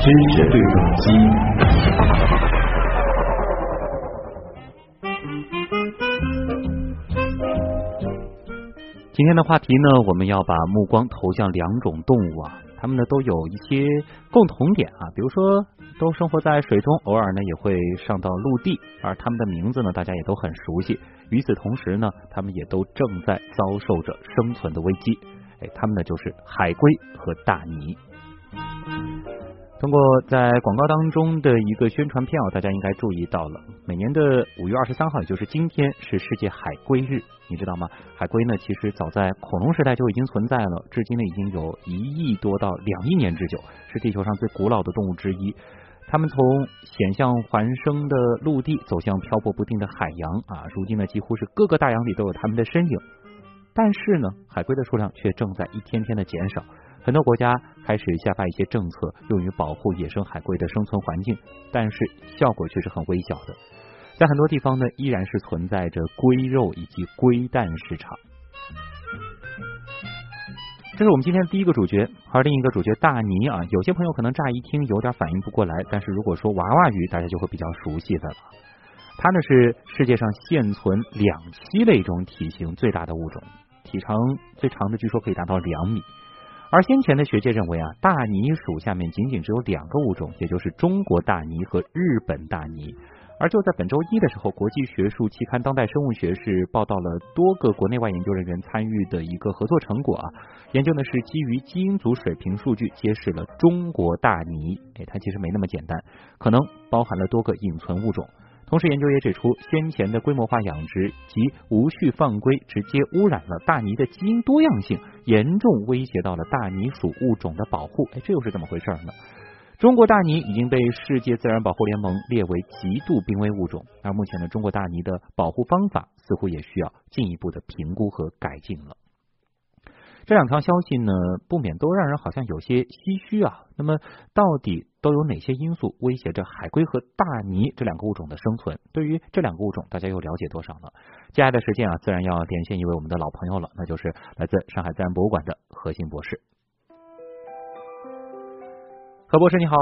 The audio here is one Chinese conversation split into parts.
知识对撞机。今天的话题呢，我们要把目光投向两种动物啊，它们呢都有一些共同点啊，比如说都生活在水中，偶尔呢也会上到陆地，而它们的名字呢大家也都很熟悉。与此同时呢，他们也都正在遭受着生存的危机。哎，他们呢就是海龟和大鲵。通过在广告当中的一个宣传片啊，大家应该注意到了，每年的五月二十三号，也就是今天，是世界海龟日。你知道吗？海龟呢，其实早在恐龙时代就已经存在了，至今呢已经有一亿多到两亿年之久，是地球上最古老的动物之一。他们从险象环生的陆地走向漂泊不定的海洋啊，如今呢几乎是各个大洋里都有他们的身影。但是呢，海龟的数量却正在一天天的减少。很多国家开始下发一些政策，用于保护野生海龟的生存环境，但是效果却是很微小的。在很多地方呢，依然是存在着龟肉以及龟蛋市场。这是我们今天的第一个主角，而另一个主角大鲵啊，有些朋友可能乍一听有点反应不过来，但是如果说娃娃鱼，大家就会比较熟悉的了。它呢是世界上现存两栖类中体型最大的物种，体长最长的据说可以达到两米。而先前的学界认为啊，大鲵属下面仅仅只有两个物种，也就是中国大鲵和日本大鲵。而就在本周一的时候，国际学术期刊《当代生物学》是报道了多个国内外研究人员参与的一个合作成果啊。研究呢是基于基因组水平数据，揭示了中国大鲵，哎，它其实没那么简单，可能包含了多个隐存物种。同时，研究也指出，先前的规模化养殖及无序放归，直接污染了大鲵的基因多样性，严重威胁到了大鲵属物种的保护。哎，这又是怎么回事呢？中国大鲵已经被世界自然保护联盟列为极度濒危物种，而目前的中国大鲵的保护方法似乎也需要进一步的评估和改进了。这两条消息呢，不免都让人好像有些唏嘘啊。那么，到底都有哪些因素威胁着海龟和大鲵这两个物种的生存？对于这两个物种，大家又了解多少呢？接下来的时间啊，自然要连线一位我们的老朋友了，那就是来自上海自然博物馆的何鑫博士。何博士你好，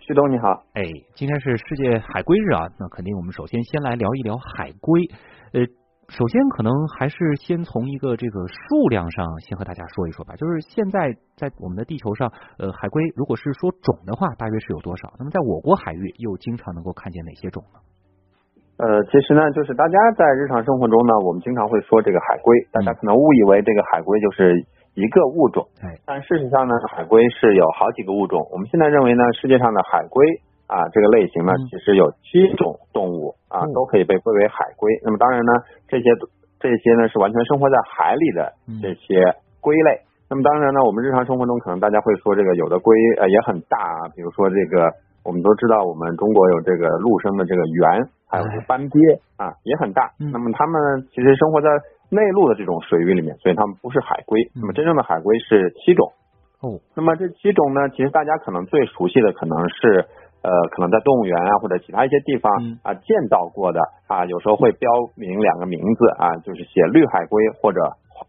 徐东你好，哎，今天是世界海龟日啊，那肯定我们首先先来聊一聊海龟。呃，首先可能还是先从一个这个数量上先和大家说一说吧，就是现在在我们的地球上，呃，海龟如果是说种的话，大约是有多少？那么在我国海域又经常能够看见哪些种呢？呃，其实呢，就是大家在日常生活中呢，我们经常会说这个海龟，大家可能误以为这个海龟就是一个物种，但事实上呢，海龟是有好几个物种。我们现在认为呢，世界上的海龟啊这个类型呢，其实有七种动物啊都可以被归为海龟。那么当然呢，这些这些呢是完全生活在海里的这些龟类。那么当然呢，我们日常生活中可能大家会说这个有的龟呃也很大啊，比如说这个我们都知道我们中国有这个陆生的这个猿。还有是斑鳖啊，也很大。那么它们其实生活在内陆的这种水域里面，所以它们不是海龟。那么真正的海龟是七种。哦。那么这七种呢，其实大家可能最熟悉的可能是呃，可能在动物园啊或者其他一些地方啊见到过的啊，有时候会标明两个名字啊，就是写绿海龟或者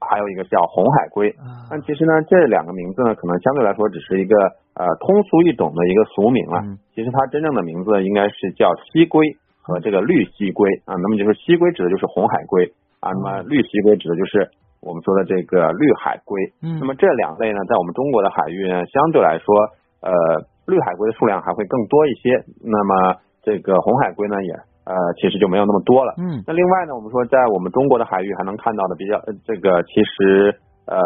还有一个叫红海龟。但其实呢，这两个名字呢，可能相对来说只是一个呃通俗易懂的一个俗名了。其实它真正的名字应该是叫蜥龟。和这个绿蜥龟啊，那么就是蜥龟指的就是红海龟啊，那么绿蜥龟指的就是我们说的这个绿海龟。嗯，那么这两类呢，在我们中国的海域呢，相对来说，呃，绿海龟的数量还会更多一些。那么这个红海龟呢，也呃，其实就没有那么多了。嗯，那另外呢，我们说在我们中国的海域还能看到的比较这个，其实呃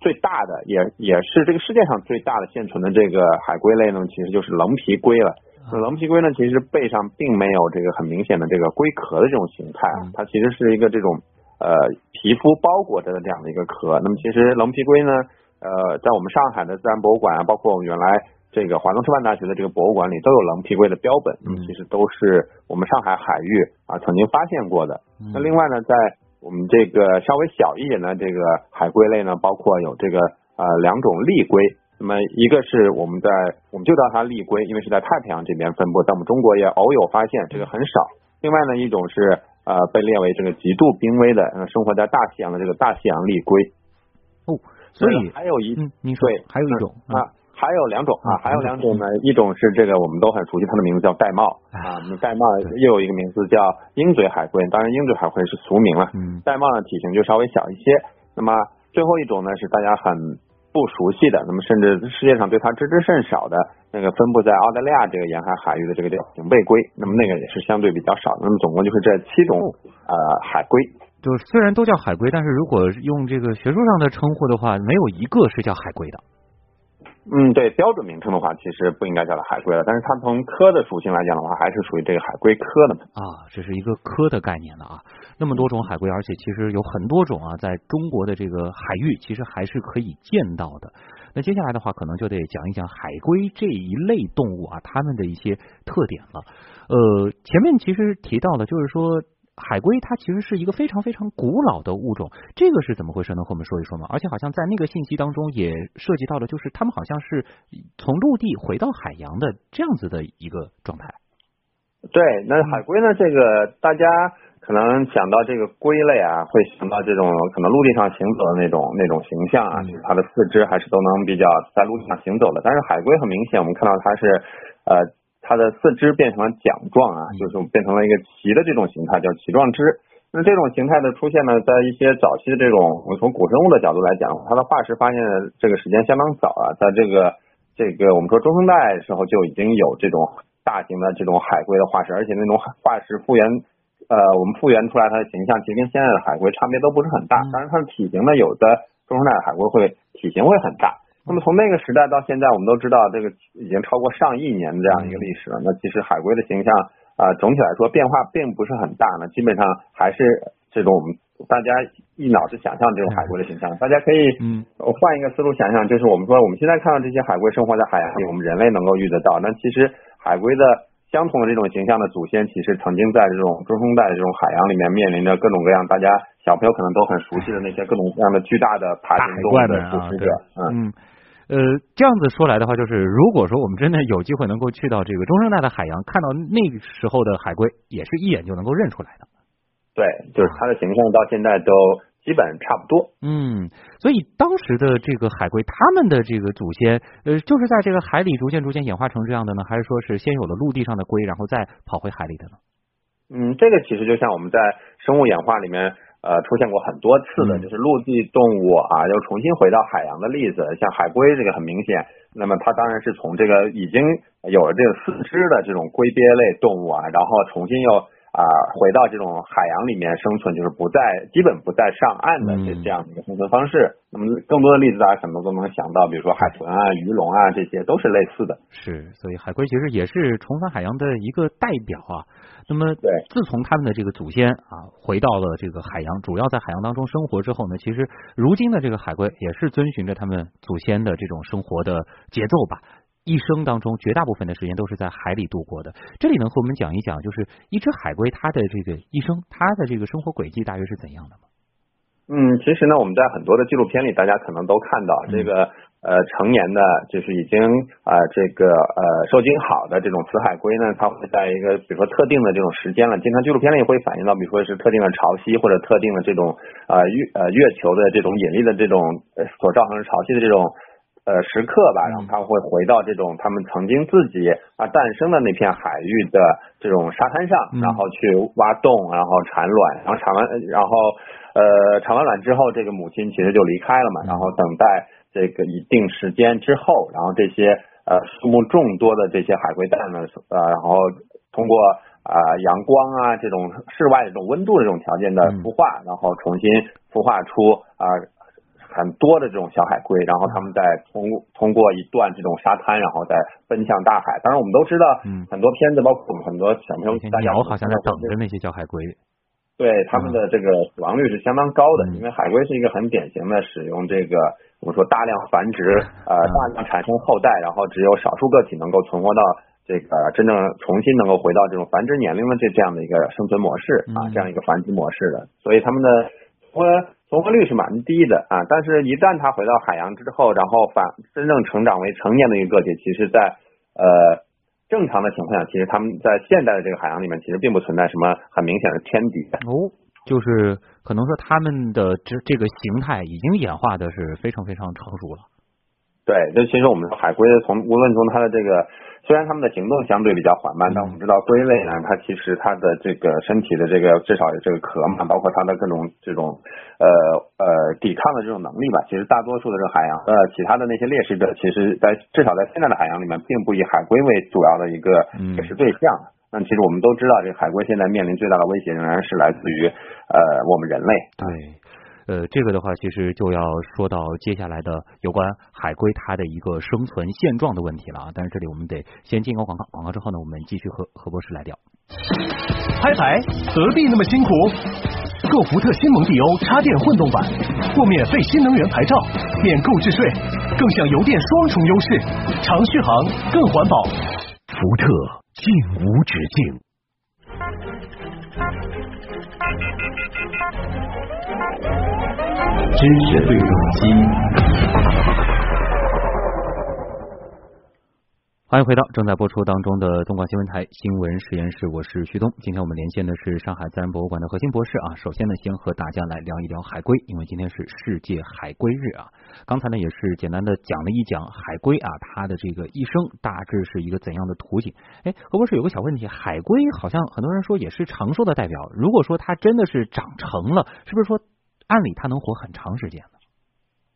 最大的也也是这个世界上最大的现存的这个海龟类呢，其实就是棱皮龟了。棱皮龟呢，其实背上并没有这个很明显的这个龟壳的这种形态啊，它其实是一个这种呃皮肤包裹着的这样的一个壳。那么其实棱皮龟呢，呃，在我们上海的自然博物馆啊，包括我们原来这个华东师范大学的这个博物馆里，都有棱皮龟的标本。嗯，其实都是我们上海海域啊曾经发现过的。那另外呢，在我们这个稍微小一点的这个海龟类呢，包括有这个呃两种丽龟。那么一个是我们在我们就叫它立龟，因为是在太平洋这边分布，在我们中国也偶有发现，这个很少。另外呢，一种是呃被列为这个极度濒危的，呃生活在大西洋的这个大西洋立龟。哦，所以还有一，嗯，您说，对，还有一种啊。还有两种啊，还有两种呢，一种是这个我们都很熟悉，它的名字叫玳瑁啊，玳瑁又有一个名字叫鹰嘴海龟，当然鹰嘴海龟是俗名了，玳瑁的体型就稍微小一些。那么最后一种呢是大家很不熟悉的，那么甚至世界上对它知之甚少的那个分布在澳大利亚这个沿海海域的这个叫顶背龟，那么那个也是相对比较少。那么总共就是这七种呃海龟，就是虽然都叫海龟，但是如果用这个学术上的称呼的话，没有一个是叫海龟的。嗯，对，标准名称的话，其实不应该叫它海龟了，但是它从科的属性来讲的话，还是属于这个海龟科的啊，这是一个科的概念了啊。那么多种海龟，而且其实有很多种啊，在中国的这个海域，其实还是可以见到的。那接下来的话，可能就得讲一讲海龟这一类动物啊，它们的一些特点了。呃，前面其实提到的，就是说。海龟它其实是一个非常非常古老的物种，这个是怎么回事？能和我们说一说吗？而且好像在那个信息当中也涉及到了，就是它们好像是从陆地回到海洋的这样子的一个状态。对，那海龟呢？这个大家可能想到这个龟类啊，会想到这种可能陆地上行走的那种那种形象啊，就是它的四肢还是都能比较在陆地上行走的。但是海龟很明显，我们看到它是呃。它的四肢变成了桨状啊，就是变成了一个鳍的这种形态，叫鳍状肢。那这种形态的出现呢，在一些早期的这种，我们从古生物的角度来讲，它的化石发现的这个时间相当早啊，在这个这个我们说中生代时候就已经有这种大型的这种海龟的化石，而且那种化石复原，呃，我们复原出来它的形象，其实跟现在的海龟差别都不是很大。当然它的体型呢，有的中生代的海龟会体型会很大。那么从那个时代到现在，我们都知道这个已经超过上亿年的这样一个历史了。那其实海龟的形象啊，总体来说变化并不是很大。呢基本上还是这种我们大家一脑子想象这种海龟的形象。大家可以嗯换一个思路想象，就是我们说我们现在看到这些海龟生活在海洋里，我们人类能够遇得到。那其实海龟的。相同的这种形象的祖先，其实曾经在这种中生代的这种海洋里面，面临着各种各样大家小朋友可能都很熟悉的那些各种各样的巨大的爬行动物的捕食者。嗯，呃，这样子说来的话，就是如果说我们真的有机会能够去到这个中生代的海洋，看到那个时候的海龟，也是一眼就能够认出来的。对，就是它的形象到现在都。基本差不多，嗯，所以当时的这个海龟，他们的这个祖先，呃，就是在这个海里逐渐逐渐演化成这样的呢，还是说是先有了陆地上的龟，然后再跑回海里的呢？嗯，这个其实就像我们在生物演化里面，呃，出现过很多次的，就是陆地动物啊，又重新回到海洋的例子，像海龟这个很明显，那么它当然是从这个已经有了这个四肢的这种龟鳖类动物啊，然后重新又。啊，回到这种海洋里面生存，就是不在基本不在上岸的这这样的一个生存方式。那么更多的例子，大家可能都能想到，比如说海豚啊、鱼龙啊，这些都是类似的。是，所以海龟其实也是重返海洋的一个代表啊。那么，对，自从他们的这个祖先啊回到了这个海洋，主要在海洋当中生活之后呢，其实如今的这个海龟也是遵循着他们祖先的这种生活的节奏吧。一生当中，绝大部分的时间都是在海里度过的。这里能和我们讲一讲，就是一只海龟它的这个一生，它的这个生活轨迹大约是怎样的吗？嗯，其实呢，我们在很多的纪录片里，大家可能都看到这个呃成年的，就是已经啊这个呃受精好的这种雌海龟呢，它会在一个比如说特定的这种时间了，经常纪录片里会反映到，比如说是特定的潮汐或者特定的这种呃月呃月球的这种引力的这种所造成的潮汐的这种。呃，时刻吧，然后他会回到这种他们曾经自己啊诞生的那片海域的这种沙滩上，然后去挖洞，然后产卵，然后产完，然后呃产完卵之后，这个母亲其实就离开了嘛，然后等待这个一定时间之后，然后这些呃数目众多的这些海龟蛋呢，呃，然后通过啊阳光啊这种室外这种温度的这种条件的孵化，然后重新孵化出啊。很多的这种小海龟，然后他们在通通过一段这种沙滩，然后再奔向大海。当然，我们都知道，嗯，很多片子，包括我们很多小朋友，大家好像在等着那些小海龟。对他们的这个死亡率是相当高的，因为海龟是一个很典型的使用这个我们说大量繁殖，呃，大量产生后代，然后只有少数个体能够存活到这个真正重新能够回到这种繁殖年龄的这这样的一个生存模式啊，这样一个繁殖模式的。所以他们的我。存活率是蛮低的啊，但是一旦它回到海洋之后，然后反真正成长为成年的一个个体，其实在呃正常的情况下，其实他们在现代的这个海洋里面，其实并不存在什么很明显的天敌。哦，就是可能说他们的这这个形态已经演化的是非常非常成熟了。对，就其实我们说海龟从无论从它的这个。虽然他们的行动相对比较缓慢，但我们知道龟类呢，它其实它的这个身体的这个至少有这个壳嘛，包括它的各种这种呃呃抵抗的这种能力吧。其实大多数的这个海洋呃其他的那些猎食者，其实在至少在现在的海洋里面，并不以海龟为主要的一个猎食对象。那其实我们都知道，这个海龟现在面临最大的威胁仍然是来自于呃我们人类。对。呃，这个的话，其实就要说到接下来的有关海龟它的一个生存现状的问题了啊。但是这里我们得先进一个广告，广告之后呢，我们继续和何博士来聊。拍牌何必那么辛苦？购福特新蒙迪欧插电混动版，获免费新能源牌照，免购置税，更享油电双重优势，长续航更环保。福特尽无止境。知识对撞机。欢迎回到正在播出当中的东莞新闻台新闻实验室，我是徐东。今天我们连线的是上海自然博物馆的核心博士啊。首先呢，先和大家来聊一聊海龟，因为今天是世界海龟日啊。刚才呢也是简单的讲了一讲海龟啊，它的这个一生大致是一个怎样的图景。哎，何博士有个小问题，海龟好像很多人说也是长寿的代表，如果说它真的是长成了，是不是说按理它能活很长时间呢？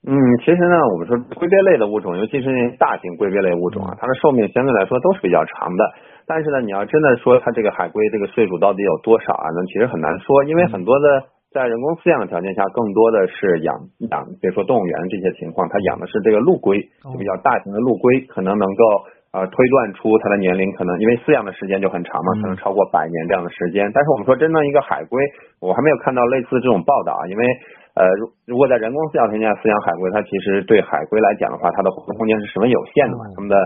嗯，其实呢，我们说龟鳖类的物种，尤其是那些大型龟鳖类物种啊，它的寿命相对来说都是比较长的。但是呢，你要真的说它这个海龟这个岁数到底有多少啊？那其实很难说，因为很多的在人工饲养的条件下，更多的是养养，比如说动物园这些情况，它养的是这个陆龟，就比较大型的陆龟，可能能够呃推断出它的年龄，可能因为饲养的时间就很长嘛，可能超过百年这样的时间。但是我们说真正一个海龟，我还没有看到类似这种报道啊，因为。呃，如如果在人工饲养条件下饲养海龟，它其实对海龟来讲的话，它的活动空间是十分有限的嘛，它们的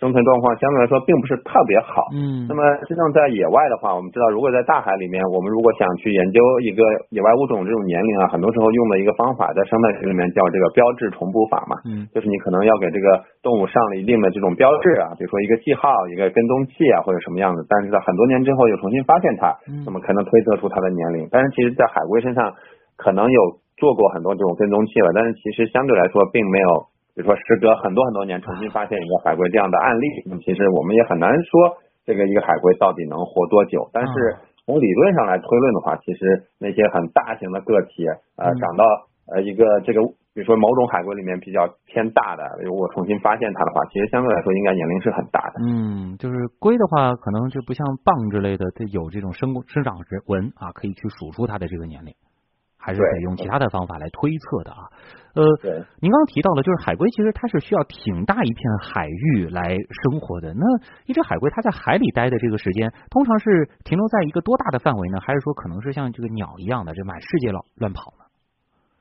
生存状况相对来说并不是特别好。嗯。那么真正在野外的话，我们知道，如果在大海里面，我们如果想去研究一个野外物种这种年龄啊，很多时候用的一个方法，在生态学里面叫这个标志重补法嘛。嗯。就是你可能要给这个动物上了一定的这种标志啊，比如说一个记号、一个跟踪器啊，或者什么样子，但是在很多年之后又重新发现它，那么可能推测出它的年龄。但是其实，在海龟身上可能有。做过很多这种跟踪器了，但是其实相对来说并没有，比如说时隔很多很多年重新发现一个海龟这样的案例。那么其实我们也很难说这个一个海龟到底能活多久。但是从理论上来推论的话，其实那些很大型的个体，呃，长到呃一个这个，比如说某种海龟里面比较偏大的，如果重新发现它的话，其实相对来说应该年龄是很大的。嗯，就是龟的话，可能就不像蚌之类的，它有这种生生长纹啊，可以去数出它的这个年龄。还是得用其他的方法来推测的啊。呃，您刚刚提到了，就是海龟其实它是需要挺大一片海域来生活的。那一只海龟它在海里待的这个时间，通常是停留在一个多大的范围呢？还是说可能是像这个鸟一样的，这满世界乱乱跑呢？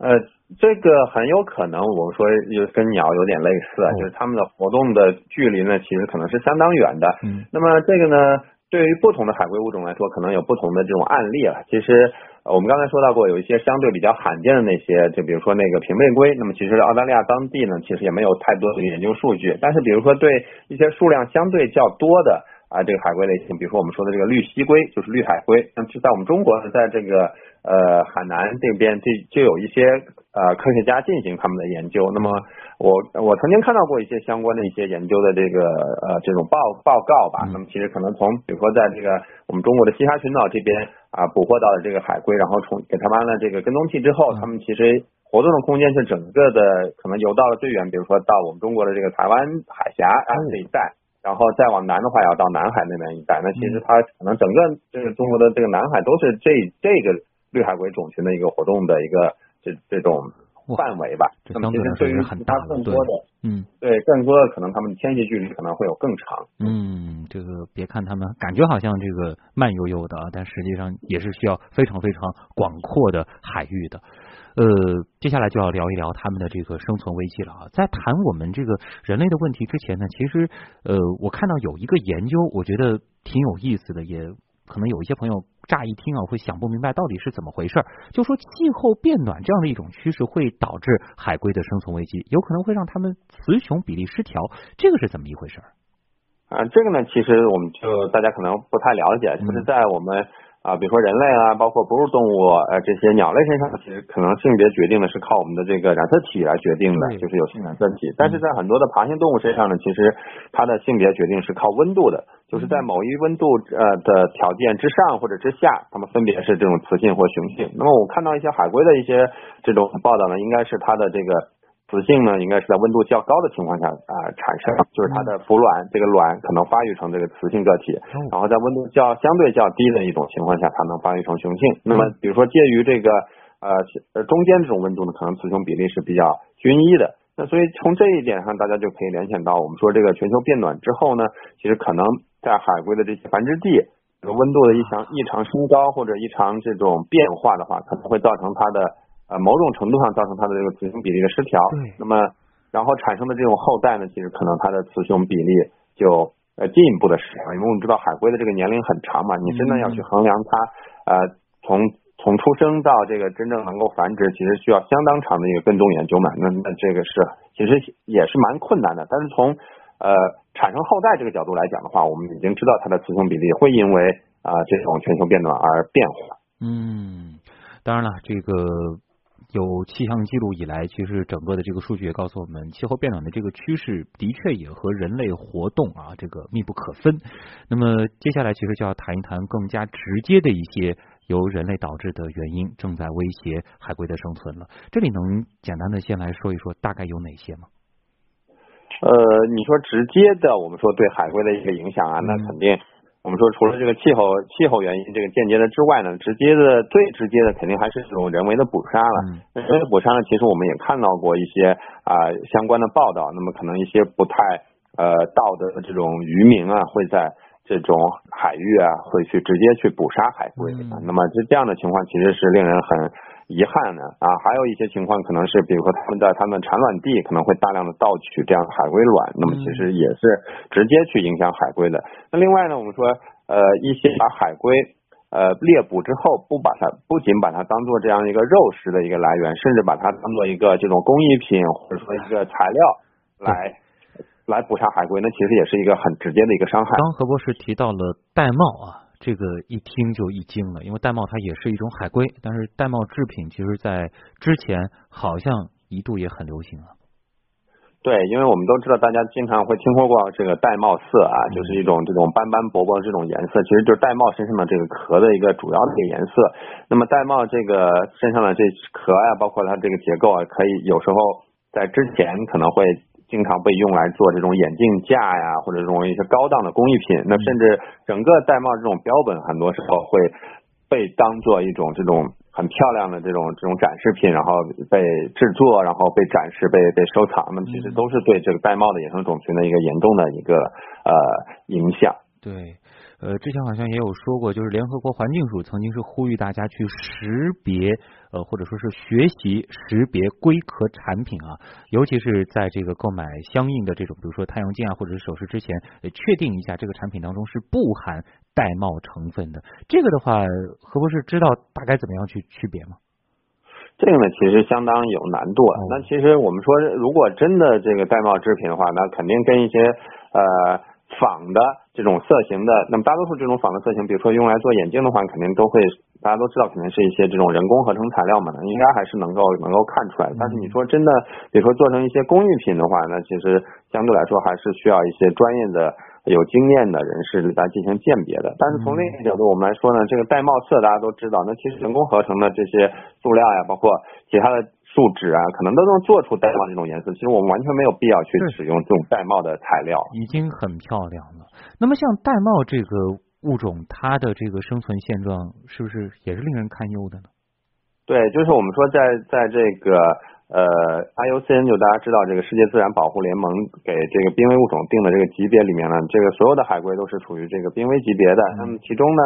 呃，这个很有可能，我们说就跟鸟有点类似，就是它们的活动的距离呢，其实可能是相当远的。嗯，那么这个呢，对于不同的海龟物种来说，可能有不同的这种案例了。其实。我们刚才说到过，有一些相对比较罕见的那些，就比如说那个平背龟。那么其实澳大利亚当地呢，其实也没有太多的研究数据。但是比如说对一些数量相对较多的啊这个海龟类型，比如说我们说的这个绿蜥龟，就是绿海龟。那么就在我们中国，在这个呃海南这边，就就有一些呃科学家进行他们的研究。那么我我曾经看到过一些相关的一些研究的这个呃这种报报告吧。那么其实可能从比如说在这个我们中国的西沙群岛这边。啊，捕获到的这个海龟，然后从给它安了这个跟踪器之后，它们其实活动的空间是整个的，可能游到了最远，比如说到我们中国的这个台湾海峡啊这一带，然后再往南的话，要到南海那边一带。那其实它可能整个这个中国的这个南海都是这这个绿海龟种群的一个活动的一个这这种。范围吧，那么其实对于它更多的，嗯，对，更多的可能他们的迁徙距离可能会有更长。嗯，这个别看他们感觉好像这个慢悠悠的啊，但实际上也是需要非常非常广阔的海域的。呃，接下来就要聊一聊他们的这个生存危机了啊。在谈我们这个人类的问题之前呢，其实呃，我看到有一个研究，我觉得挺有意思的，也。可能有一些朋友乍一听啊，会想不明白到底是怎么回事。就说气候变暖这样的一种趋势会导致海龟的生存危机，有可能会让它们雌雄比例失调，这个是怎么一回事？啊，这个呢，其实我们就大家可能不太了解，就是在我们。啊，比如说人类啊，包括哺乳动物，呃，这些鸟类身上，其实可能性别决定的是靠我们的这个染色体来决定的，就是有性染色体。但是在很多的爬行动物身上呢，其实它的性别决定是靠温度的，就是在某一温度呃的条件之上或者之下，它们分别是这种雌性或雄性。那么我看到一些海龟的一些这种报道呢，应该是它的这个。雌性呢，应该是在温度较高的情况下啊产生，就是它的孵卵，这个卵可能发育成这个雌性个体，然后在温度较相对较低的一种情况下，它能发育成雄性。那么，比如说介于这个呃呃中间这种温度呢，可能雌雄比例是比较均一的。那所以从这一点上，大家就可以联想到，我们说这个全球变暖之后呢，其实可能在海龟的这些繁殖地，这个温度的异常异常升高或者异常这种变化的话，可能会造成它的。呃，某种程度上造成它的这个雌雄比例的失调，那么然后产生的这种后代呢，其实可能它的雌雄比例就呃进一步的失调，因为我们知道海龟的这个年龄很长嘛，你真的要去衡量它呃从从出生到这个真正能够繁殖，其实需要相当长的一个跟踪研究嘛，那那这个是其实也是蛮困难的，但是从呃产生后代这个角度来讲的话，我们已经知道它的雌雄比例会因为啊这种全球变暖而变化。嗯，当然了，这个。有气象记录以来，其实整个的这个数据也告诉我们，气候变暖的这个趋势的确也和人类活动啊这个密不可分。那么接下来其实就要谈一谈更加直接的一些由人类导致的原因，正在威胁海龟的生存了。这里能简单的先来说一说大概有哪些吗？呃，你说直接的，我们说对海龟的一个影响啊，那肯定。我们说，除了这个气候气候原因这个间接的之外呢，直接的最直接的肯定还是这种人为的捕杀了。人为的捕杀呢，其实我们也看到过一些啊相关的报道。那么可能一些不太呃道德的这种渔民啊，会在这种海域啊，会去直接去捕杀海龟。那么这这样的情况其实是令人很。遗憾呢啊，还有一些情况可能是，比如说他们在他们产卵地可能会大量的盗取这样海龟卵，那么其实也是直接去影响海龟的。那另外呢，我们说呃一些把海龟呃猎捕之后，不把它不仅把它当做这样一个肉食的一个来源，甚至把它当做一个这种工艺品或者说一个材料来来捕杀海龟，那其实也是一个很直接的一个伤害。刚何博士提到了玳瑁啊。这个一听就一惊了，因为玳瑁它也是一种海龟，但是玳瑁制品其实在之前好像一度也很流行啊。对，因为我们都知道，大家经常会听说过这个玳瑁色啊，就是一种这种斑斑驳驳的这种颜色，其实就是玳瑁身上的这个壳的一个主要的一个颜色。那么玳瑁这个身上的这壳啊，包括它这个结构啊，可以有时候在之前可能会。经常被用来做这种眼镜架呀，或者这种一些高档的工艺品。那甚至整个玳瑁这种标本，很多时候会被当做一种这种很漂亮的这种这种展示品，然后被制作，然后被展示、被被收藏。那么其实都是对这个玳瑁的野生种群的一个严重的一个呃影响。对。呃，之前好像也有说过，就是联合国环境署曾经是呼吁大家去识别，呃，或者说是学习识别龟壳产品啊，尤其是在这个购买相应的这种，比如说太阳镜啊，或者是首饰之前，确定一下这个产品当中是不含玳瑁成分的。这个的话，何博士知道大概怎么样去区别吗？这个呢，其实相当有难度。那其实我们说，如果真的这个玳瑁制品的话，那肯定跟一些呃。仿的这种色型的，那么大多数这种仿的色型，比如说用来做眼镜的话，肯定都会大家都知道，肯定是一些这种人工合成材料嘛，应该还是能够能够看出来。但是你说真的，比如说做成一些工艺品的话，那其实相对来说还是需要一些专业的、有经验的人士来进行鉴别的。但是从另一个角度我们来说呢，这个玳瑁色大家都知道，那其实人工合成的这些塑料呀，包括其他的。树脂啊，可能都能做出玳瑁这种颜色。其实我们完全没有必要去使用这种玳瑁的材料，已经很漂亮了。那么像玳瑁这个物种，它的这个生存现状是不是也是令人堪忧的呢？对，就是我们说在在这个呃 IUCN 就大家知道这个世界自然保护联盟给这个濒危物种定的这个级别里面呢，这个所有的海龟都是处于这个濒危级别的。那么其中呢，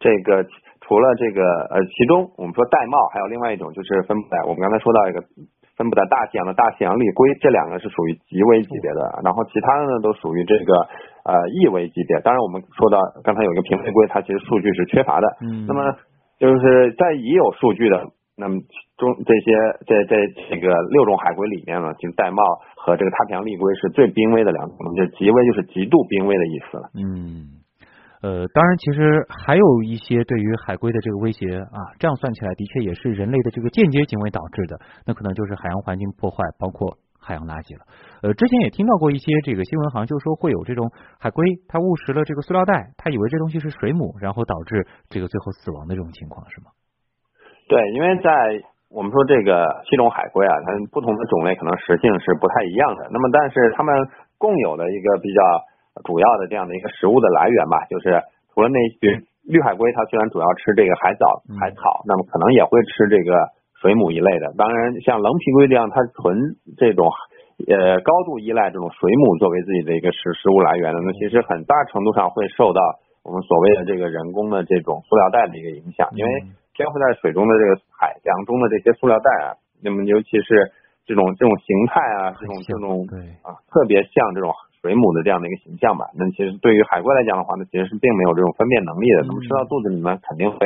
这个。除了这个呃，其中我们说玳瑁，还有另外一种就是分布在我们刚才说到一个分布在大西洋的大西洋丽龟，这两个是属于极危级别的，然后其他的呢都属于这个呃易危级别。当然我们说到刚才有一个平背龟，它其实数据是缺乏的。嗯。那么就是在已有数据的那么中这些这这这个六种海龟里面呢，其实玳瑁和这个太平洋丽龟是最濒危的两种，就极危就是极度濒危的意思了。嗯。呃，当然，其实还有一些对于海龟的这个威胁啊，这样算起来，的确也是人类的这个间接行为导致的。那可能就是海洋环境破坏，包括海洋垃圾了。呃，之前也听到过一些这个新闻，好像就是说会有这种海龟它误食了这个塑料袋，它以为这东西是水母，然后导致这个最后死亡的这种情况，是吗？对，因为在我们说这个七种海龟啊，它不同的种类可能食性是不太一样的。那么，但是它们共有的一个比较。主要的这样的一个食物的来源吧，就是除了那些绿海龟，它虽然主要吃这个海藻、海草，那么可能也会吃这个水母一类的。当然，像棱皮龟这样，它纯这种呃高度依赖这种水母作为自己的一个食食物来源的，那其实很大程度上会受到我们所谓的这个人工的这种塑料袋的一个影响，因为漂浮在水中的这个海洋中的这些塑料袋啊，那么尤其是这种这种形态啊，这种这种啊，特别像这种。水母的这样的一个形象吧，那其实对于海龟来讲的话呢，其实是并没有这种分辨能力的。那么吃到肚子里面肯定会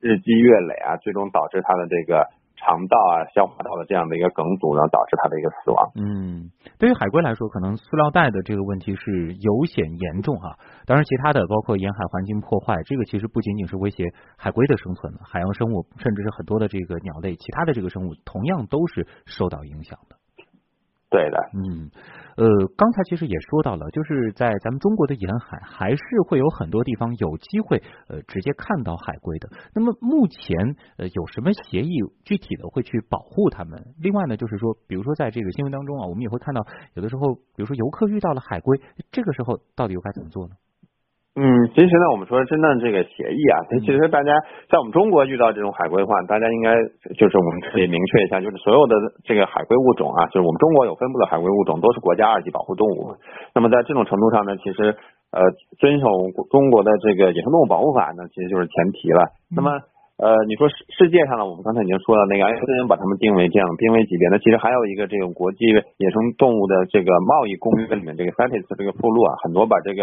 日积月累啊，最终导致它的这个肠道啊、消化道的这样的一个梗阻，然后导致它的一个死亡。嗯，对于海龟来说，可能塑料袋的这个问题是尤显严重哈。当然，其他的包括沿海环境破坏，这个其实不仅仅是威胁海龟的生存，海洋生物甚至是很多的这个鸟类、其他的这个生物，同样都是受到影响的。对的，嗯。呃，刚才其实也说到了，就是在咱们中国的沿海，还是会有很多地方有机会呃直接看到海龟的。那么目前呃有什么协议具体的会去保护他们？另外呢，就是说，比如说在这个新闻当中啊，我们也会看到有的时候，比如说游客遇到了海龟，这个时候到底又该怎么做呢？嗯，其实呢，我们说真正这个协议啊，它其实大家在我们中国遇到这种海龟的话，大家应该就是我们可以明确一下，就是所有的这个海龟物种啊，就是我们中国有分布的海龟物种都是国家二级保护动物。那么在这种程度上呢，其实呃遵守中国的这个野生动物保护法呢，其实就是前提了。那么呃你说世世界上呢，我们刚才已经说了，那个 IUCN 把它们定为这样濒危级别，那其实还有一个这种国际野生动物的这个贸易公约里面这个 CITES 这个附录啊，很多把这个。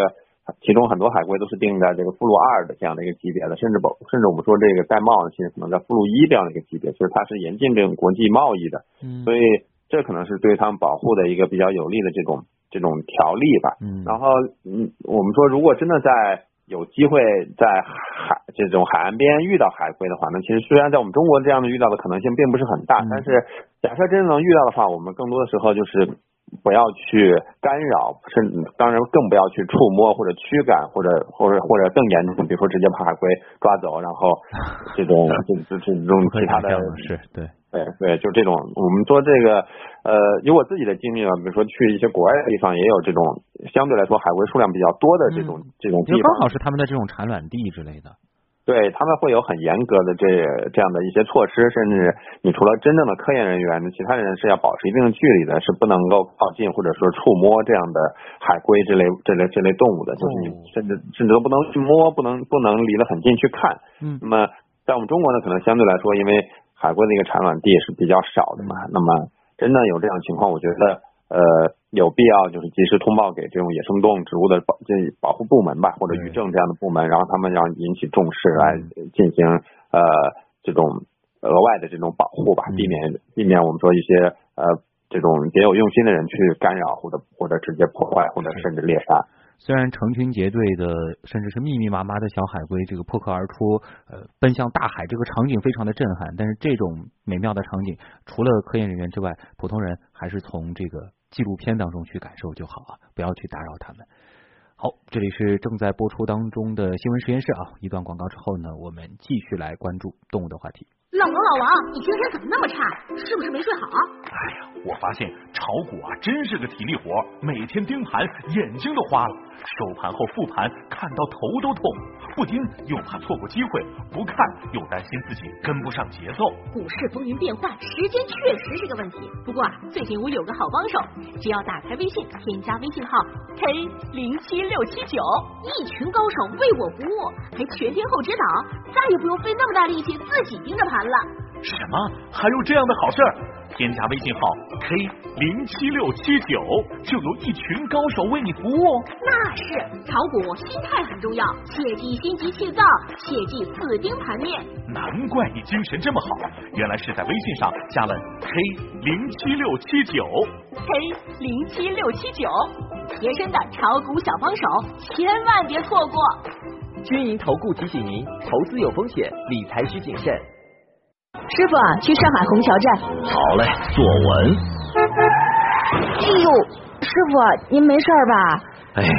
其中很多海龟都是定在这个附录二的这样的一个级别的，甚至包甚至我们说这个玳瑁其实可能在附录一这样的一个级别，就是它是严禁这种国际贸易的，所以这可能是对他们保护的一个比较有利的这种这种条例吧。然后嗯，我们说如果真的在有机会在海这种海岸边遇到海龟的话，那其实虽然在我们中国这样的遇到的可能性并不是很大，但是假设真的能遇到的话，我们更多的时候就是。不要去干扰，甚至当然更不要去触摸或者驱赶，或者或者或者更严重，比如说直接把海龟抓走，然后 这种这这这种其他的，是对对对，就这种我们做这个呃，有我自己的经历啊，比如说去一些国外的地方，也有这种相对来说海龟数量比较多的这种这种地方，刚好是他们的这种产卵地之类的。对他们会有很严格的这这样的一些措施，甚至你除了真正的科研人员，其他人是要保持一定的距离的，是不能够靠近或者说触摸这样的海龟这类这类这类动物的，就是你甚至甚至都不能去摸，不能不能离得很近去看。嗯。那么在我们中国呢，可能相对来说，因为海龟的一个产卵地是比较少的嘛，那么真的有这样情况，我觉得。呃，有必要就是及时通报给这种野生动物植物的保这保护部门吧，或者渔政这样的部门，然后他们要引起重视来进行呃这种额外的这种保护吧，避免避免我们说一些呃这种别有用心的人去干扰或者或者直接破坏或者甚至猎杀。虽然成群结队的，甚至是密密麻麻的小海龟这个破壳而出，呃，奔向大海，这个场景非常的震撼。但是这种美妙的场景，除了科研人员之外，普通人还是从这个纪录片当中去感受就好啊，不要去打扰他们。好，这里是正在播出当中的新闻实验室啊，一段广告之后呢，我们继续来关注动物的话题。老王，老王，你今天怎么那么差？是不是没睡好？哎呀，我发现炒股啊，真是个体力活，每天盯盘，眼睛都花了。收盘后复盘，看到头都痛。不盯又怕错过机会，不看又担心自己跟不上节奏。股市风云变幻，时间确实是个问题。不过啊，最近我有个好帮手，只要打开微信，添加微信号 k 零七六七九，一群高手为我服务，还全天候指导，再也不用费那么大力气自己盯着盘了。什么？还有这样的好事？添加微信号 k 零七六七九，就有一群高手为你服务哦。那是炒股心态很重要，切忌心急气躁，切忌死盯盘面。难怪你精神这么好，原来是在微信上加了 k 零七六七九。K 零七六七九，贴身的炒股小帮手，千万别错过。军营投顾提醒您，投资有风险，理财需谨慎。师傅啊，去上海虹桥站。好嘞，坐稳。哎呦，师傅，您没事吧？哎呀，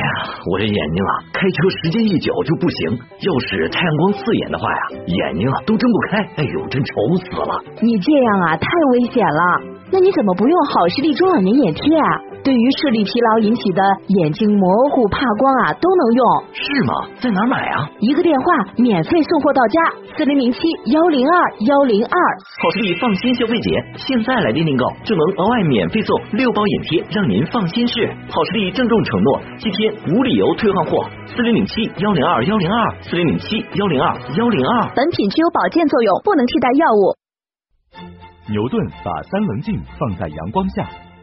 我这眼睛啊，开车时间一久就不行，要是太阳光刺眼的话呀，眼睛啊都睁不开。哎呦，真愁死了！你这样啊，太危险了。那你怎么不用好视力中老年眼贴啊？对于视力疲劳引起的眼睛模糊、怕光啊，都能用。是吗？在哪儿买啊？一个电话，免费送货到家，四零零七幺零二幺零二。好视力放心消费节，现在来电订购就能额外免费送六包眼贴，让您放心试。好视力郑重承诺，七天无理由退换货。四零零七幺零二幺零二，四零零七幺零二幺零二。本品具有保健作用，不能替代药物。牛顿把三棱镜放在阳光下，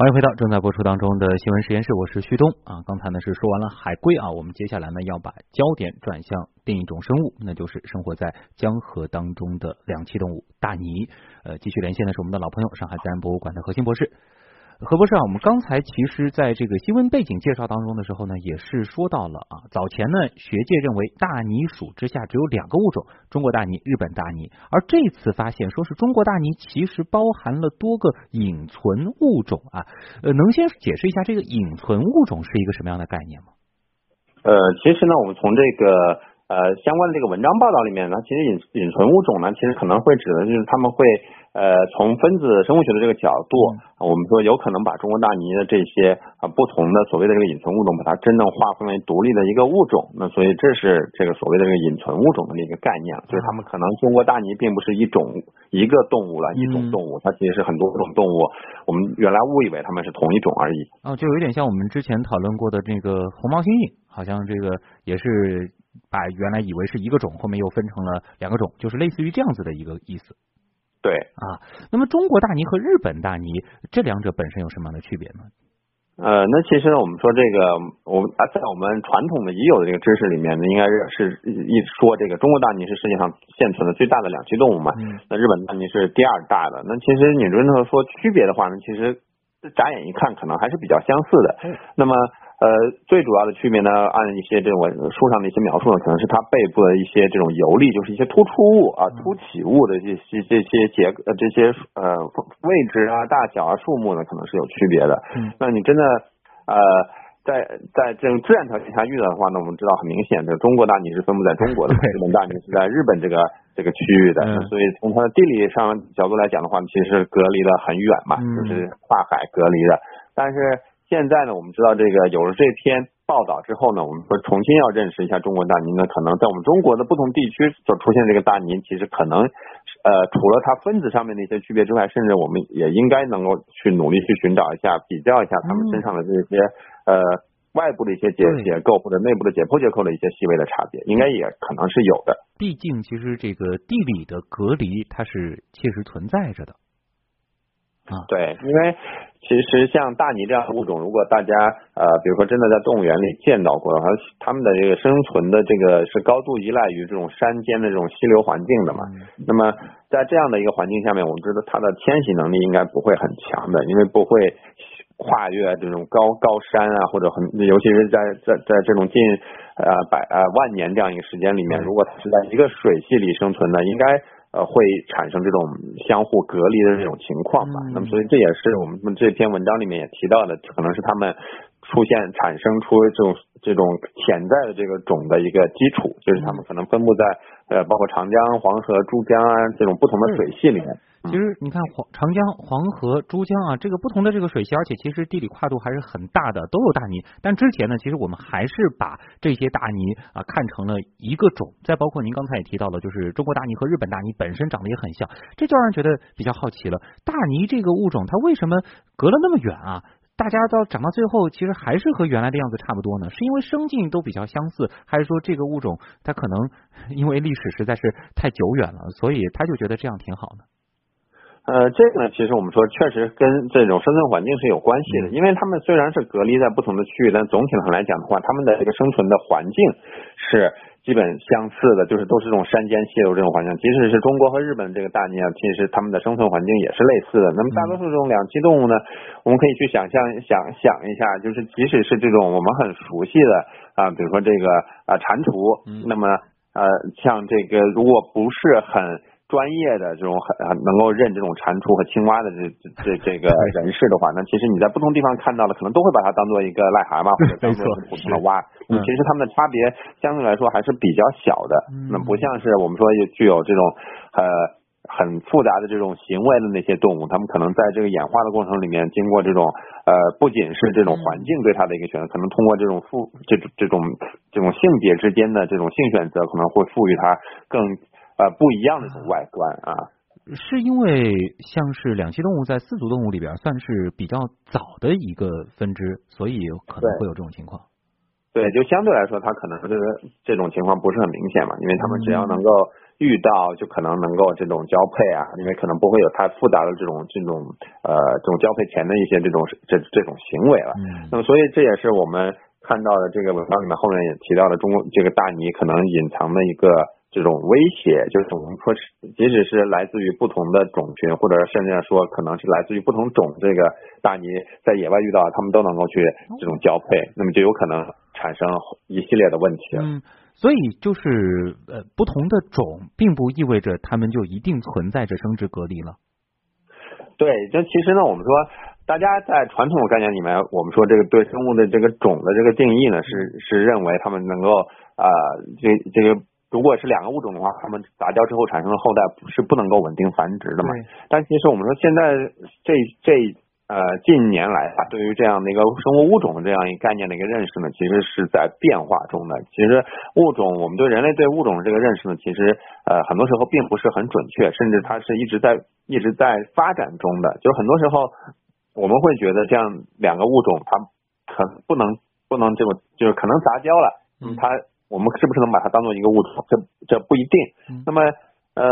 欢迎回到正在播出当中的新闻实验室，我是旭东啊。刚才呢是说完了海龟啊，我们接下来呢要把焦点转向另一种生物，那就是生活在江河当中的两栖动物大鲵。呃，继续连线的是我们的老朋友，上海自然博物馆的核心博士。何博士啊，我们刚才其实在这个新闻背景介绍当中的时候呢，也是说到了啊，早前呢学界认为大鲵属之下只有两个物种，中国大鲵、日本大鲵，而这次发现说是中国大鲵其实包含了多个隐存物种啊，呃，能先解释一下这个隐存物种是一个什么样的概念吗？呃，其实呢，我们从这个呃相关的这个文章报道里面呢，其实隐隐存物种呢，其实可能会指的就是他们会。呃，从分子生物学的这个角度，我们说有可能把中国大鲵的这些啊不同的所谓的这个隐存物种，把它真正划分为独立的一个物种。那所以这是这个所谓的这个隐存物种的一个概念，就是他们可能中国大鲵并不是一种一个动物了，一种动物，它其实是很多种动物。我们原来误以为它们是同一种而已。哦，就有点像我们之前讨论过的这个红毛猩猩，好像这个也是把原来以为是一个种，后面又分成了两个种，就是类似于这样子的一个意思。对啊，那么中国大鲵和日本大鲵这两者本身有什么样的区别呢？呃，那其实呢，我们说这个，我们啊，在我们传统的已有的这个知识里面呢，应该是一说这个中国大鲵是世界上现存的最大的两栖动物嘛。嗯。那日本大鲵是第二大的。那其实你真的说区别的话呢，其实眨眼一看可能还是比较相似的。嗯。那么。呃，最主要的区别呢，按一些这种书上的一些描述呢，可能是它背部的一些这种游历，就是一些突出物啊、凸起物的这些这些结呃这些呃位置啊、大小啊、数目呢，可能是有区别的。嗯。那你真的呃在在这种自然条件下遇到的话呢，我们知道很明显的，中国大鲵是分布在中国的，日本大鲵是在日本这个这个区域的。嗯。所以从它的地理上角度来讲的话，其实隔离的很远嘛，就是跨海隔离的。但是现在呢，我们知道这个有了这篇报道之后呢，我们说重新要认识一下中国大鲵呢，可能在我们中国的不同地区所出现这个大鲵，其实可能呃除了它分子上面的一些区别之外，甚至我们也应该能够去努力去寻找一下、比较一下它们身上的这些呃外部的一些结结构或者内部的解剖结构的一些细微的差别，应该也可能是有的。毕竟，其实这个地理的隔离它是切实存在着的。啊，对，因为其实像大鲵这样的物种，如果大家呃，比如说真的在动物园里见到过的话，它们的这个生存的这个是高度依赖于这种山间的这种溪流环境的嘛。那么在这样的一个环境下面，我们知道它的迁徙能力应该不会很强的，因为不会跨越这种高高山啊，或者很，尤其是在在在这种近呃百呃万年这样一个时间里面，如果它是在一个水系里生存的，应该。呃，会产生这种相互隔离的这种情况吧。那么，所以这也是我们这篇文章里面也提到的，可能是他们出现产生出这种这种潜在的这个种的一个基础，就是他们可能分布在呃，包括长江、黄河、珠江啊这种不同的水系里面。其实你看黄长江、黄河、珠江啊，这个不同的这个水系，而且其实地理跨度还是很大的，都有大鲵。但之前呢，其实我们还是把这些大鲵啊看成了一个种。再包括您刚才也提到了，就是中国大鲵和日本大鲵本身长得也很像，这就让人觉得比较好奇了。大鲵这个物种，它为什么隔了那么远啊？大家到长到最后，其实还是和原来的样子差不多呢？是因为生境都比较相似，还是说这个物种它可能因为历史实在是太久远了，所以他就觉得这样挺好的？呃，这个呢，其实我们说确实跟这种生存环境是有关系的，因为他们虽然是隔离在不同的区域，但总体上来讲的话，他们的这个生存的环境是基本相似的，就是都是这种山间溪流这种环境。即使是中国和日本这个大鲵啊，其实他们的生存环境也是类似的。那么大多数这种两栖动物呢，我们可以去想象想想一下，就是即使是这种我们很熟悉的啊，比如说这个啊蟾蜍，那么呃像这个如果不是很专业的这种很能够认这种蟾蜍和青蛙的这这这个 人士的话，那其实你在不同地方看到的，可能都会把它当做一个癞蛤蟆或者 当做是普通的蛙。嗯，其实它们的差别相对来说还是比较小的。那不像是我们说具有这种呃很复杂的这种行为的那些动物，它们可能在这个演化的过程里面，经过这种呃不仅是这种环境对它的一个选择，可能通过这种复这种这种这种性别之间的这种性选择，可能会赋予它更。呃，不一样的一种外观啊，是因为像是两栖动物在四足动物里边算是比较早的一个分支，所以可能会有这种情况。对，就相对来说，它可能这个这种情况不是很明显嘛，因为他们只要能够遇到，就可能能够这种交配啊，因为可能不会有太复杂的这种这种呃这种交配前的一些这种这这种行为了。那么，所以这也是我们看到的这个文章里面后面也提到了中国这个大鲵可能隐藏的一个。这种威胁，就是我们说，即使是来自于不同的种群，或者甚至说可能是来自于不同种这个大鲵，在野外遇到，他们都能够去这种交配，那么就有可能产生一系列的问题。嗯，所以就是呃，不同的种，并不意味着它们就一定存在着生殖隔离了。对，这其实呢，我们说，大家在传统的概念里面，我们说这个对生物的这个种的这个定义呢，是是认为它们能够啊，这这个。如果是两个物种的话，它们杂交之后产生的后代是不能够稳定繁殖的嘛？但其实我们说现在这这呃近年来啊，对于这样的一个生物物种的这样一个概念的一个认识呢，其实是在变化中的。其实物种，我们对人类对物种的这个认识呢，其实呃很多时候并不是很准确，甚至它是一直在一直在发展中的。就是很多时候我们会觉得这样两个物种它可不能不能这么就是可能杂交了，嗯，它。我们是不是能把它当做一个物种？这这不一定。那么，呃，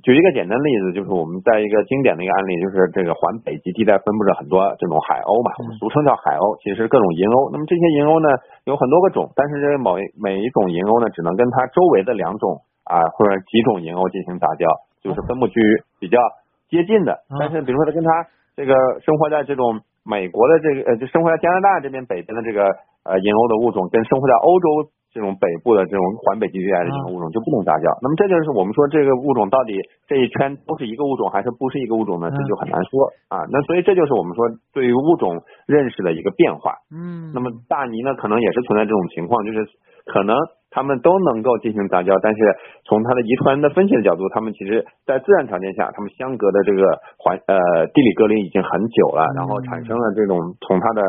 举一个简单例子，就是我们在一个经典的一个案例，就是这个环北极地带分布着很多这种海鸥嘛，我们俗称叫海鸥，其实各种银鸥。那么这些银鸥呢，有很多个种，但是这某每一种银鸥呢，只能跟它周围的两种啊或者几种银鸥进行杂交，就是分布区域比较接近的。但是比如说它跟它这个生活在这种美国的这个呃，就生活在加拿大这边北边的这个呃银鸥的物种，跟生活在欧洲。这种北部的这种环北极地带的这种物种就不能杂交，那么这就是我们说这个物种到底这一圈都是一个物种还是不是一个物种呢？这就很难说啊。那所以这就是我们说对于物种认识的一个变化。嗯。那么大鲵呢，可能也是存在这种情况，就是可能它们都能够进行杂交，但是从它的遗传的分析的角度，它们其实在自然条件下，它们相隔的这个环呃地理隔离已经很久了，然后产生了这种从它的。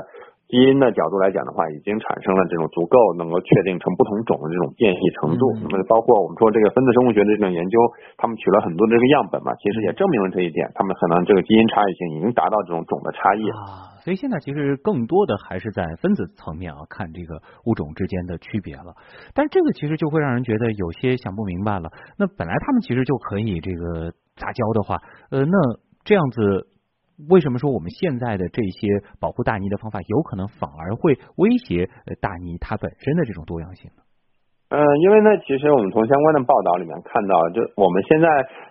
基因的角度来讲的话，已经产生了这种足够能够确定成不同种的这种变异程度。那么包括我们说这个分子生物学的这种研究，他们取了很多的这个样本嘛，其实也证明了这一点。他们可能这个基因差异性已经达到这种种的差异啊。所以现在其实更多的还是在分子层面啊看这个物种之间的区别了。但是这个其实就会让人觉得有些想不明白了。那本来他们其实就可以这个杂交的话，呃，那这样子。为什么说我们现在的这些保护大鲵的方法，有可能反而会威胁大鲵它本身的这种多样性呢？嗯，因为呢，其实我们从相关的报道里面看到，就我们现在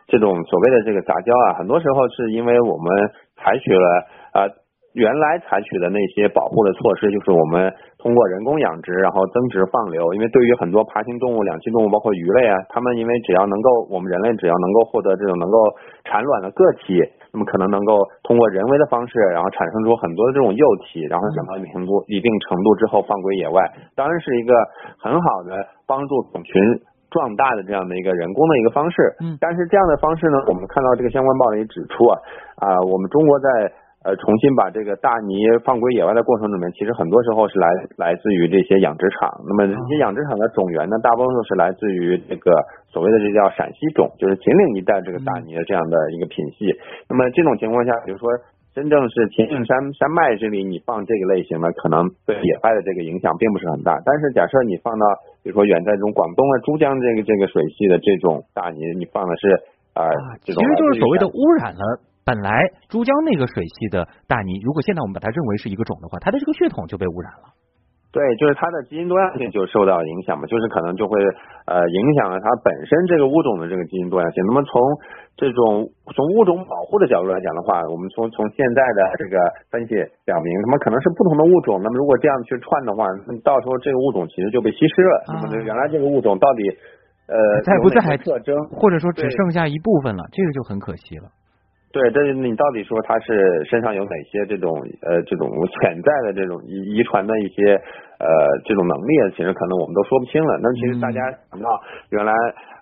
这种所谓的这个杂交啊，很多时候是因为我们采取了啊原来采取的那些保护的措施，就是我们通过人工养殖，然后增殖放流。因为对于很多爬行动物、两栖动物，包括鱼类啊，它们因为只要能够，我们人类只要能够获得这种能够产卵的个体。那么可能能够通过人为的方式，然后产生出很多的这种幼体，然后等到一定程度、一定程度之后放归野外，当然是一个很好的帮助种群壮大的这样的一个人工的一个方式。嗯，但是这样的方式呢，我们看到这个相关报道也指出啊啊，我们中国在呃重新把这个大泥放归野外的过程里面，其实很多时候是来来自于这些养殖场。那么这些养殖场的种源呢，大部分都是来自于这个所谓的这叫陕西种，就是秦岭一带这个大泥的这样的一个品系。那么这种情况下，比如说。真正是秦岭山山脉这里，你放这个类型的，可能对野外的这个影响并不是很大。但是假设你放到，比如说远在这种广东啊、珠江这个这个水系的这种大泥，你放的是啊这种，其实就是所谓的污染了。本来珠江那个水系的大鲵，如果现在我们把它认为是一个种的话，它的这个血统就被污染了。对，就是它的基因多样性就受到影响嘛，就是可能就会呃影响了它本身这个物种的这个基因多样性。那么从这种从物种保护的角度来讲的话，我们从从现在的这个分析表明，那么可能是不同的物种。那么如果这样去串的话，那到时候这个物种其实就被稀释了。那么原来这个物种到底呃在不在特征，或者说只剩下一部分了，这个就很可惜了。对，但是你到底说他是身上有哪些这种呃这种潜在的这种遗遗传的一些呃这种能力，其实可能我们都说不清了。那其实大家想到原来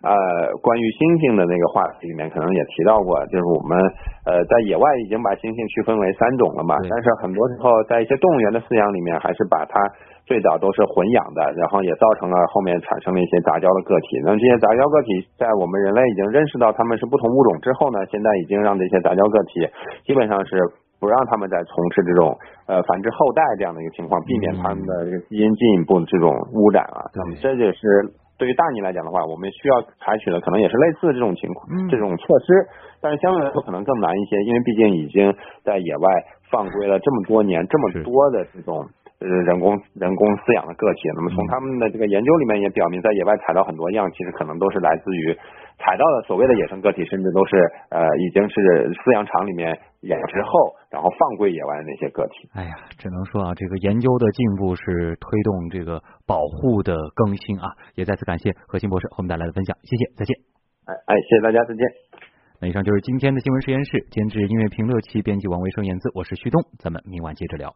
呃关于猩猩的那个话题里面，可能也提到过，就是我们呃在野外已经把猩猩区分为三种了嘛，但是很多时候在一些动物园的饲养里面，还是把它。最早都是混养的，然后也造成了后面产生了一些杂交的个体。那这些杂交个体在我们人类已经认识到它们是不同物种之后呢，现在已经让这些杂交个体基本上是不让他们再从事这种呃繁殖后代这样的一个情况，避免他们的这个基因进一步的这种污染啊。那么这就是对于大鲵来讲的话，我们需要采取的可能也是类似的这种情况，这种措施，但是相对来说可能更难一些，因为毕竟已经在野外放归了这么多年，这么多的这种。呃，人工人工饲养的个体，那么从他们的这个研究里面也表明，在野外采到很多样，其实可能都是来自于采到的所谓的野生个体，甚至都是呃已经是饲养场里面养殖后，然后放归野外的那些个体。哎呀，只能说啊，这个研究的进步是推动这个保护的更新啊，也再次感谢何鑫博士和我们带来的分享，谢谢，再见。哎哎，谢谢大家，再见。那以上就是今天的新闻实验室，监制音乐评论器，编辑王维生、言字，我是旭东，咱们明晚接着聊。